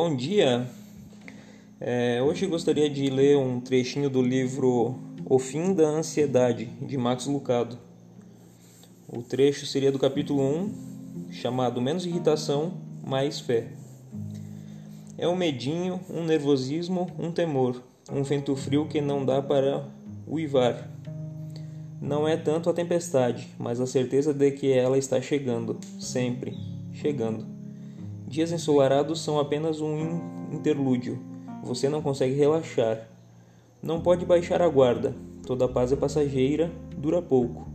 Bom dia! É, hoje gostaria de ler um trechinho do livro O Fim da Ansiedade, de Max Lucado. O trecho seria do capítulo 1, chamado Menos Irritação, Mais Fé. É um medinho, um nervosismo, um temor, um vento frio que não dá para uivar. Não é tanto a tempestade, mas a certeza de que ela está chegando, sempre chegando. Dias ensolarados são apenas um interlúdio. Você não consegue relaxar. Não pode baixar a guarda. Toda paz é passageira, dura pouco.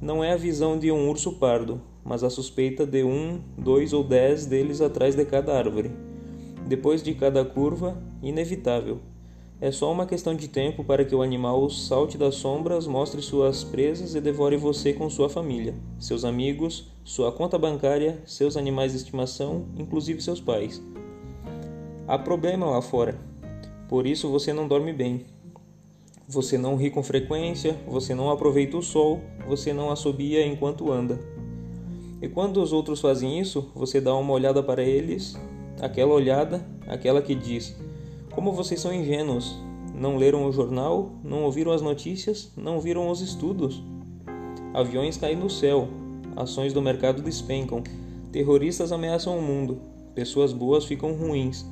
Não é a visão de um urso pardo, mas a suspeita de um, dois ou dez deles atrás de cada árvore. Depois de cada curva, inevitável. É só uma questão de tempo para que o animal salte das sombras, mostre suas presas e devore você com sua família, seus amigos, sua conta bancária, seus animais de estimação, inclusive seus pais. Há problema lá fora. Por isso você não dorme bem. Você não ri com frequência, você não aproveita o sol, você não assobia enquanto anda. E quando os outros fazem isso, você dá uma olhada para eles, aquela olhada, aquela que diz: como vocês são ingênuos! Não leram o jornal, não ouviram as notícias, não viram os estudos. Aviões caem do céu, ações do mercado despencam, terroristas ameaçam o mundo, pessoas boas ficam ruins,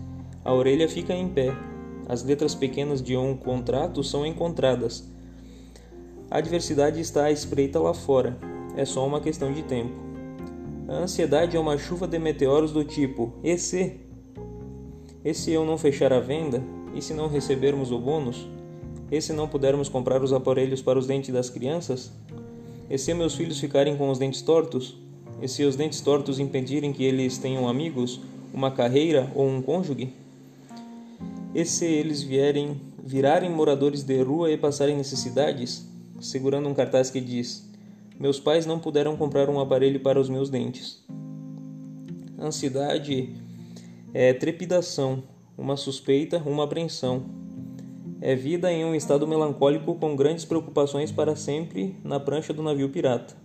a orelha fica em pé, as letras pequenas de um contrato são encontradas. A adversidade está à espreita lá fora, é só uma questão de tempo. A ansiedade é uma chuva de meteoros do tipo: e se? E se eu não fechar a venda? E se não recebermos o bônus? E se não pudermos comprar os aparelhos para os dentes das crianças? E se meus filhos ficarem com os dentes tortos? E se os dentes tortos impedirem que eles tenham amigos, uma carreira ou um cônjuge? E se eles vierem virarem moradores de rua e passarem necessidades, segurando um cartaz que diz: Meus pais não puderam comprar um aparelho para os meus dentes. Ansiedade é trepidação, uma suspeita, uma apreensão. É vida em um estado melancólico com grandes preocupações para sempre na prancha do navio pirata.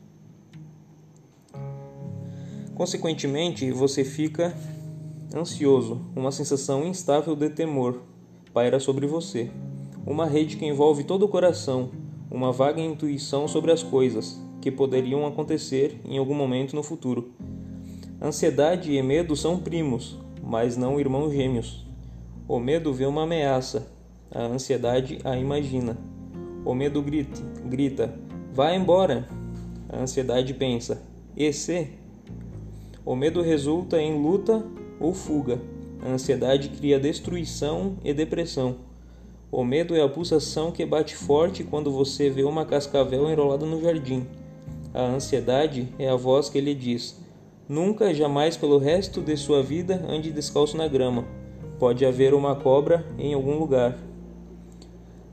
Consequentemente, você fica ansioso, uma sensação instável de temor paira sobre você, uma rede que envolve todo o coração, uma vaga intuição sobre as coisas que poderiam acontecer em algum momento no futuro. Ansiedade e medo são primos, mas não irmãos gêmeos. O medo vê uma ameaça, a ansiedade a imagina. O medo grita, grita: vá embora! A ansiedade pensa: e se? O medo resulta em luta ou fuga. A ansiedade cria destruição e depressão. O medo é a pulsação que bate forte quando você vê uma cascavel enrolada no jardim. A ansiedade é a voz que lhe diz: Nunca, jamais pelo resto de sua vida ande descalço na grama. Pode haver uma cobra em algum lugar.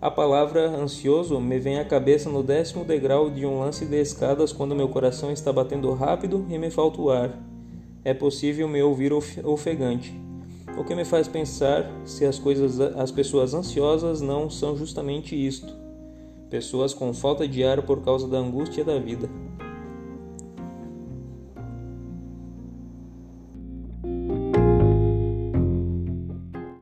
A palavra ansioso me vem à cabeça no décimo degrau de um lance de escadas quando meu coração está batendo rápido e me falta o ar. É possível me ouvir ofegante. O que me faz pensar se as coisas as pessoas ansiosas não são justamente isto. Pessoas com falta de ar por causa da angústia da vida.